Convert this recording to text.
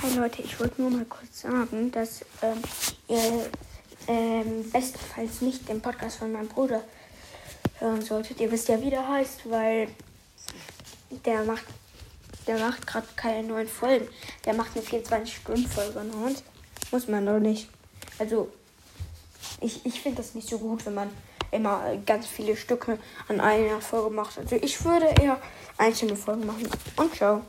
Hi Leute, ich wollte nur mal kurz sagen, dass ähm, ihr ähm, bestenfalls nicht den Podcast von meinem Bruder hören solltet. Ihr wisst ja, wie der heißt, weil der macht, der macht gerade keine neuen Folgen. Der macht eine 24-Stunden-Folge ne? und muss man doch nicht. Also, ich, ich finde das nicht so gut, wenn man immer ganz viele Stücke an einer Folge macht. Also, ich würde eher einzelne Folgen machen. Und ciao.